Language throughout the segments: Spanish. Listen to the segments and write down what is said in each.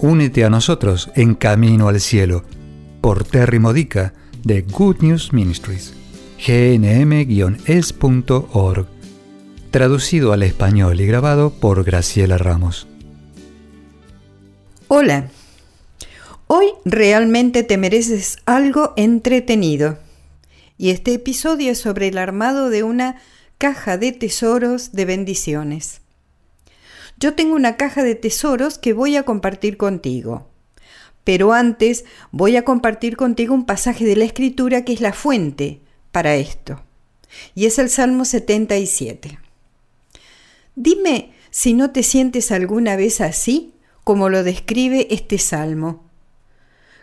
únete a nosotros en Camino al Cielo por Terry Modica de Good News Ministries, gnm-es.org, traducido al español y grabado por Graciela Ramos. Hola, hoy realmente te mereces algo entretenido. Y este episodio es sobre el armado de una caja de tesoros de bendiciones. Yo tengo una caja de tesoros que voy a compartir contigo. Pero antes voy a compartir contigo un pasaje de la Escritura que es la fuente para esto. Y es el Salmo 77. Dime si no te sientes alguna vez así como lo describe este salmo.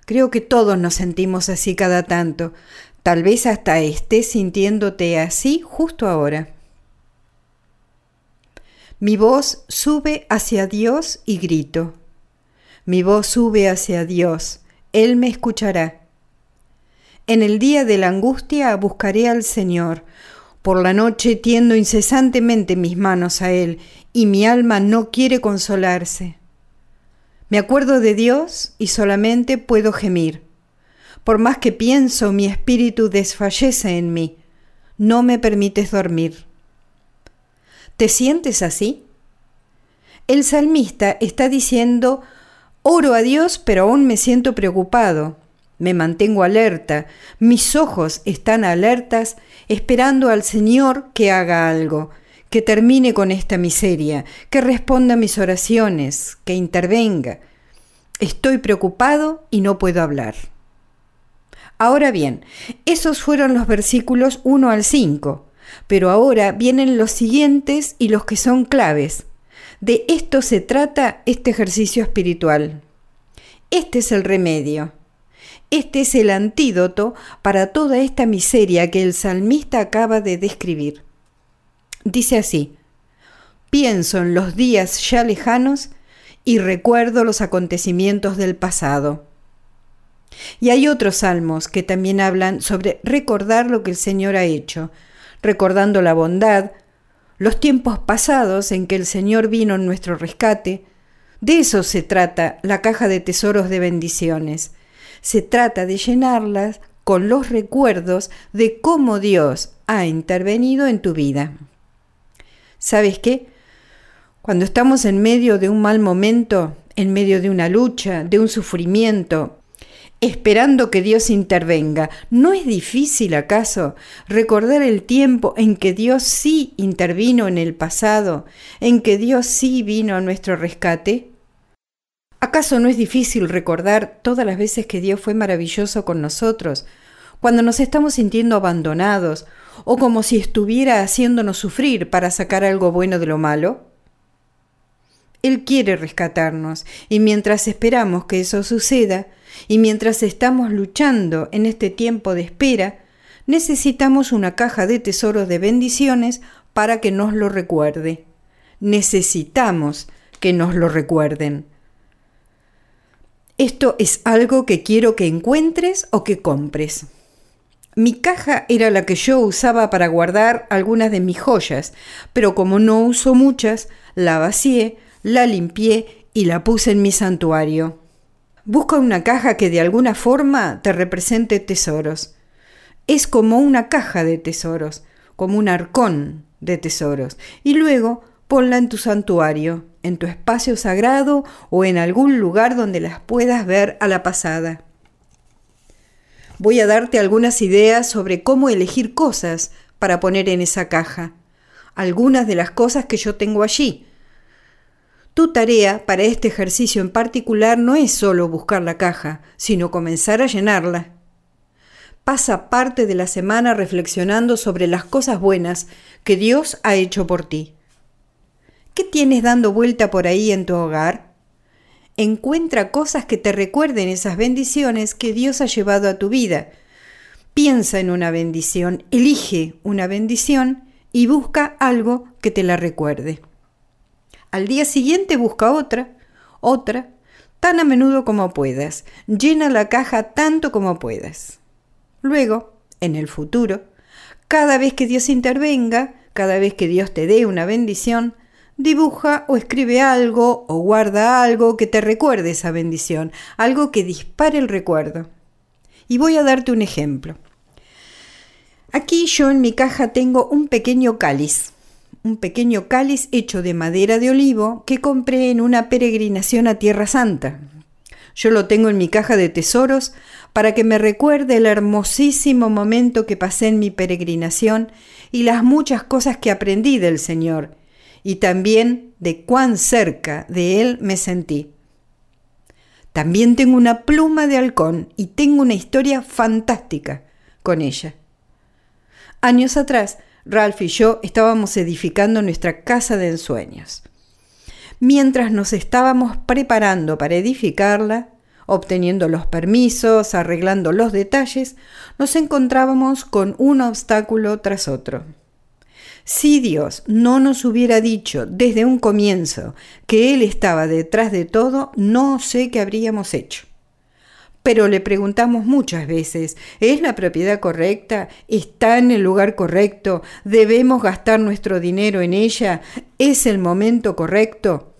Creo que todos nos sentimos así cada tanto, Tal vez hasta estés sintiéndote así justo ahora. Mi voz sube hacia Dios y grito. Mi voz sube hacia Dios, Él me escuchará. En el día de la angustia buscaré al Señor. Por la noche tiendo incesantemente mis manos a Él, y mi alma no quiere consolarse. Me acuerdo de Dios y solamente puedo gemir. Por más que pienso, mi espíritu desfallece en mí. No me permites dormir. ¿Te sientes así? El salmista está diciendo, oro a Dios, pero aún me siento preocupado. Me mantengo alerta, mis ojos están alertas, esperando al Señor que haga algo, que termine con esta miseria, que responda a mis oraciones, que intervenga. Estoy preocupado y no puedo hablar. Ahora bien, esos fueron los versículos 1 al 5, pero ahora vienen los siguientes y los que son claves. De esto se trata este ejercicio espiritual. Este es el remedio. Este es el antídoto para toda esta miseria que el salmista acaba de describir. Dice así, pienso en los días ya lejanos y recuerdo los acontecimientos del pasado. Y hay otros salmos que también hablan sobre recordar lo que el Señor ha hecho, recordando la bondad, los tiempos pasados en que el Señor vino en nuestro rescate. De eso se trata la caja de tesoros de bendiciones. Se trata de llenarlas con los recuerdos de cómo Dios ha intervenido en tu vida. ¿Sabes qué? Cuando estamos en medio de un mal momento, en medio de una lucha, de un sufrimiento, esperando que Dios intervenga. ¿No es difícil acaso recordar el tiempo en que Dios sí intervino en el pasado, en que Dios sí vino a nuestro rescate? ¿Acaso no es difícil recordar todas las veces que Dios fue maravilloso con nosotros, cuando nos estamos sintiendo abandonados o como si estuviera haciéndonos sufrir para sacar algo bueno de lo malo? Él quiere rescatarnos y mientras esperamos que eso suceda, y mientras estamos luchando en este tiempo de espera, necesitamos una caja de tesoros de bendiciones para que nos lo recuerde. Necesitamos que nos lo recuerden. Esto es algo que quiero que encuentres o que compres. Mi caja era la que yo usaba para guardar algunas de mis joyas, pero como no uso muchas, la vacié, la limpié y la puse en mi santuario. Busca una caja que de alguna forma te represente tesoros. Es como una caja de tesoros, como un arcón de tesoros, y luego ponla en tu santuario, en tu espacio sagrado o en algún lugar donde las puedas ver a la pasada. Voy a darte algunas ideas sobre cómo elegir cosas para poner en esa caja. Algunas de las cosas que yo tengo allí, tu tarea para este ejercicio en particular no es solo buscar la caja, sino comenzar a llenarla. Pasa parte de la semana reflexionando sobre las cosas buenas que Dios ha hecho por ti. ¿Qué tienes dando vuelta por ahí en tu hogar? encuentra cosas que te recuerden esas bendiciones que Dios ha llevado a tu vida. Piensa en una bendición, elige una bendición y busca algo que te la recuerde. Al día siguiente busca otra, otra, tan a menudo como puedas. Llena la caja tanto como puedas. Luego, en el futuro, cada vez que Dios intervenga, cada vez que Dios te dé una bendición, dibuja o escribe algo o guarda algo que te recuerde esa bendición, algo que dispare el recuerdo. Y voy a darte un ejemplo. Aquí yo en mi caja tengo un pequeño cáliz, un pequeño cáliz hecho de madera de olivo que compré en una peregrinación a Tierra Santa. Yo lo tengo en mi caja de tesoros para que me recuerde el hermosísimo momento que pasé en mi peregrinación y las muchas cosas que aprendí del Señor, y también de cuán cerca de Él me sentí. También tengo una pluma de halcón y tengo una historia fantástica con ella. Años atrás Ralph y yo estábamos edificando nuestra casa de ensueños. Mientras nos estábamos preparando para edificarla, obteniendo los permisos, arreglando los detalles, nos encontrábamos con un obstáculo tras otro. Si Dios no nos hubiera dicho desde un comienzo que Él estaba detrás de todo, no sé qué habríamos hecho pero le preguntamos muchas veces, ¿es la propiedad correcta? ¿Está en el lugar correcto? ¿Debemos gastar nuestro dinero en ella? ¿Es el momento correcto?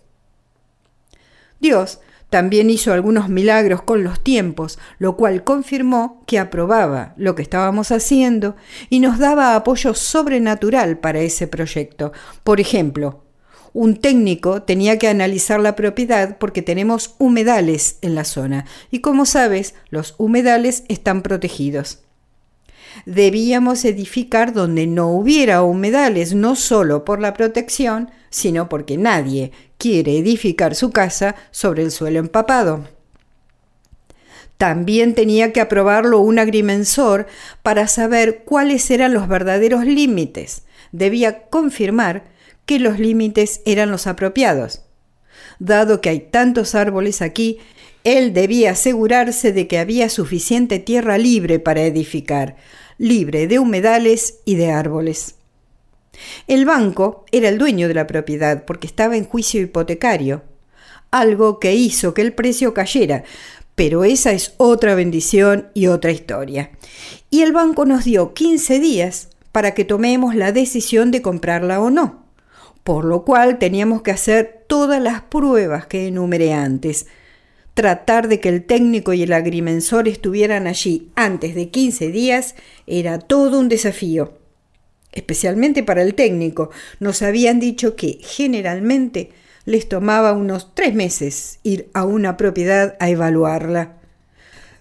Dios también hizo algunos milagros con los tiempos, lo cual confirmó que aprobaba lo que estábamos haciendo y nos daba apoyo sobrenatural para ese proyecto. Por ejemplo, un técnico tenía que analizar la propiedad porque tenemos humedales en la zona y como sabes, los humedales están protegidos. Debíamos edificar donde no hubiera humedales, no solo por la protección, sino porque nadie quiere edificar su casa sobre el suelo empapado. También tenía que aprobarlo un agrimensor para saber cuáles eran los verdaderos límites. Debía confirmar que los límites eran los apropiados. Dado que hay tantos árboles aquí, él debía asegurarse de que había suficiente tierra libre para edificar, libre de humedales y de árboles. El banco era el dueño de la propiedad porque estaba en juicio hipotecario, algo que hizo que el precio cayera, pero esa es otra bendición y otra historia. Y el banco nos dio 15 días para que tomemos la decisión de comprarla o no por lo cual teníamos que hacer todas las pruebas que enumeré antes. Tratar de que el técnico y el agrimensor estuvieran allí antes de 15 días era todo un desafío. Especialmente para el técnico. Nos habían dicho que generalmente les tomaba unos tres meses ir a una propiedad a evaluarla.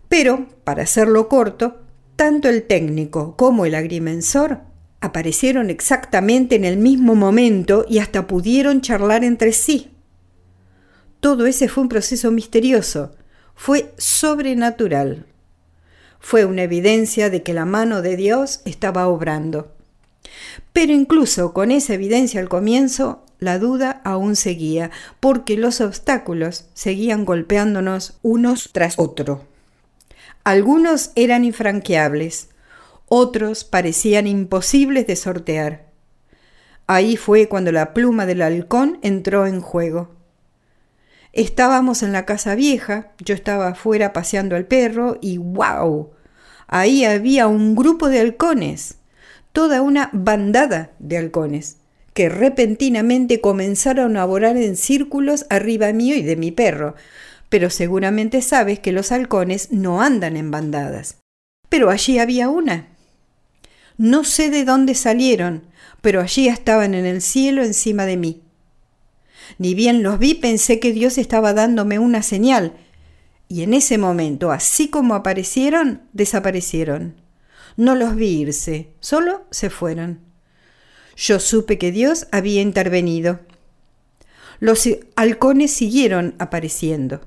Pero, para hacerlo corto, tanto el técnico como el agrimensor aparecieron exactamente en el mismo momento y hasta pudieron charlar entre sí. Todo ese fue un proceso misterioso, fue sobrenatural. Fue una evidencia de que la mano de Dios estaba obrando. Pero incluso con esa evidencia al comienzo, la duda aún seguía, porque los obstáculos seguían golpeándonos unos tras otro. Algunos eran infranqueables, otros parecían imposibles de sortear. Ahí fue cuando la pluma del halcón entró en juego. Estábamos en la casa vieja, yo estaba afuera paseando al perro y ¡wow! Ahí había un grupo de halcones, toda una bandada de halcones, que repentinamente comenzaron a volar en círculos arriba mío y de mi perro. Pero seguramente sabes que los halcones no andan en bandadas. Pero allí había una, no sé de dónde salieron, pero allí estaban en el cielo encima de mí. Ni bien los vi pensé que Dios estaba dándome una señal, y en ese momento, así como aparecieron, desaparecieron. No los vi irse, solo se fueron. Yo supe que Dios había intervenido. Los halcones siguieron apareciendo.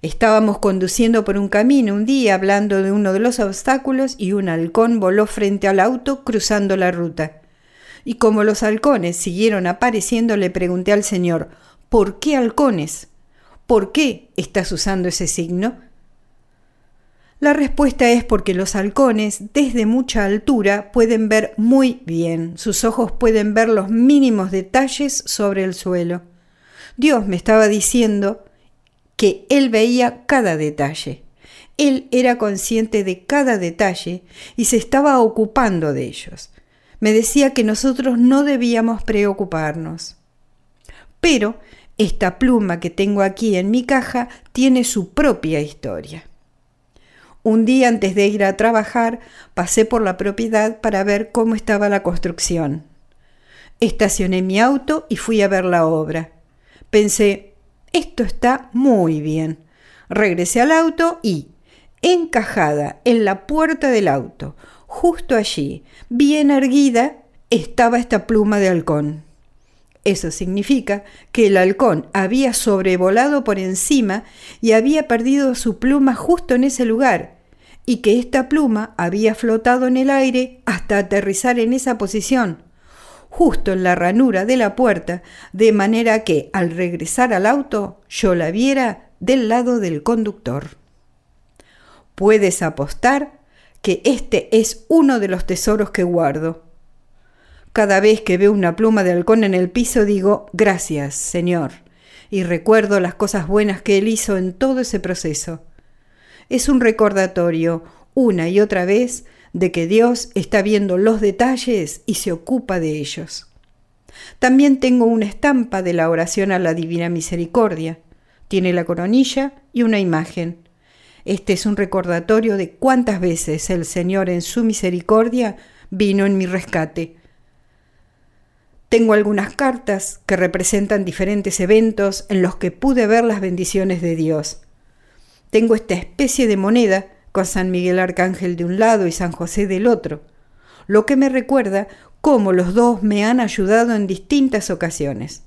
Estábamos conduciendo por un camino un día hablando de uno de los obstáculos y un halcón voló frente al auto cruzando la ruta. Y como los halcones siguieron apareciendo, le pregunté al Señor, ¿por qué halcones? ¿Por qué estás usando ese signo? La respuesta es porque los halcones desde mucha altura pueden ver muy bien, sus ojos pueden ver los mínimos detalles sobre el suelo. Dios me estaba diciendo que Él veía cada detalle. Él era consciente de cada detalle y se estaba ocupando de ellos. Me decía que nosotros no debíamos preocuparnos. Pero esta pluma que tengo aquí en mi caja tiene su propia historia. Un día antes de ir a trabajar pasé por la propiedad para ver cómo estaba la construcción. Estacioné mi auto y fui a ver la obra. Pensé, esto está muy bien. Regresé al auto y, encajada en la puerta del auto, justo allí, bien erguida, estaba esta pluma de halcón. Eso significa que el halcón había sobrevolado por encima y había perdido su pluma justo en ese lugar, y que esta pluma había flotado en el aire hasta aterrizar en esa posición, justo en la ranura de la puerta, de manera que al regresar al auto yo la viera del lado del conductor. Puedes apostar que este es uno de los tesoros que guardo. Cada vez que veo una pluma de halcón en el piso digo, gracias, Señor, y recuerdo las cosas buenas que Él hizo en todo ese proceso. Es un recordatorio, una y otra vez, de que Dios está viendo los detalles y se ocupa de ellos. También tengo una estampa de la oración a la Divina Misericordia. Tiene la coronilla y una imagen. Este es un recordatorio de cuántas veces el Señor en su misericordia vino en mi rescate. Tengo algunas cartas que representan diferentes eventos en los que pude ver las bendiciones de Dios. Tengo esta especie de moneda con San Miguel Arcángel de un lado y San José del otro, lo que me recuerda cómo los dos me han ayudado en distintas ocasiones.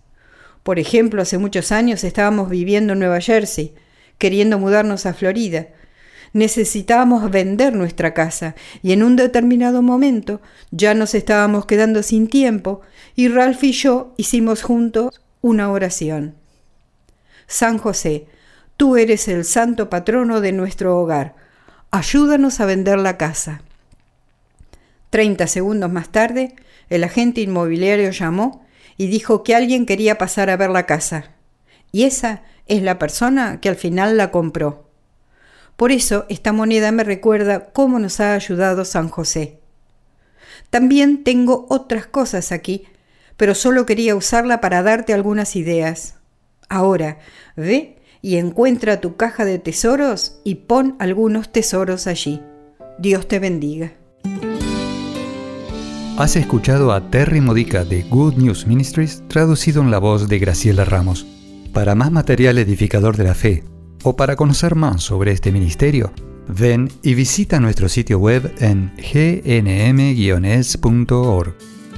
Por ejemplo, hace muchos años estábamos viviendo en Nueva Jersey, queriendo mudarnos a Florida. Necesitábamos vender nuestra casa y en un determinado momento ya nos estábamos quedando sin tiempo y Ralph y yo hicimos juntos una oración. San José, tú eres el santo patrono de nuestro hogar ayúdanos a vender la casa. Treinta segundos más tarde, el agente inmobiliario llamó y dijo que alguien quería pasar a ver la casa. Y esa es la persona que al final la compró. Por eso esta moneda me recuerda cómo nos ha ayudado San José. También tengo otras cosas aquí, pero solo quería usarla para darte algunas ideas. Ahora, ve y encuentra tu caja de tesoros y pon algunos tesoros allí. Dios te bendiga. Has escuchado a Terry Modica de Good News Ministries traducido en la voz de Graciela Ramos. Para más material edificador de la fe o para conocer más sobre este ministerio, ven y visita nuestro sitio web en gnm-es.org.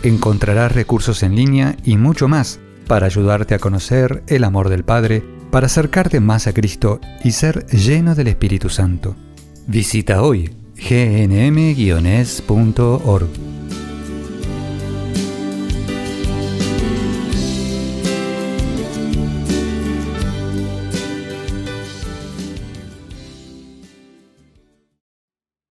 Encontrarás recursos en línea y mucho más para ayudarte a conocer el amor del Padre para acercarte más a Cristo y ser lleno del Espíritu Santo. Visita hoy gnm-es.org.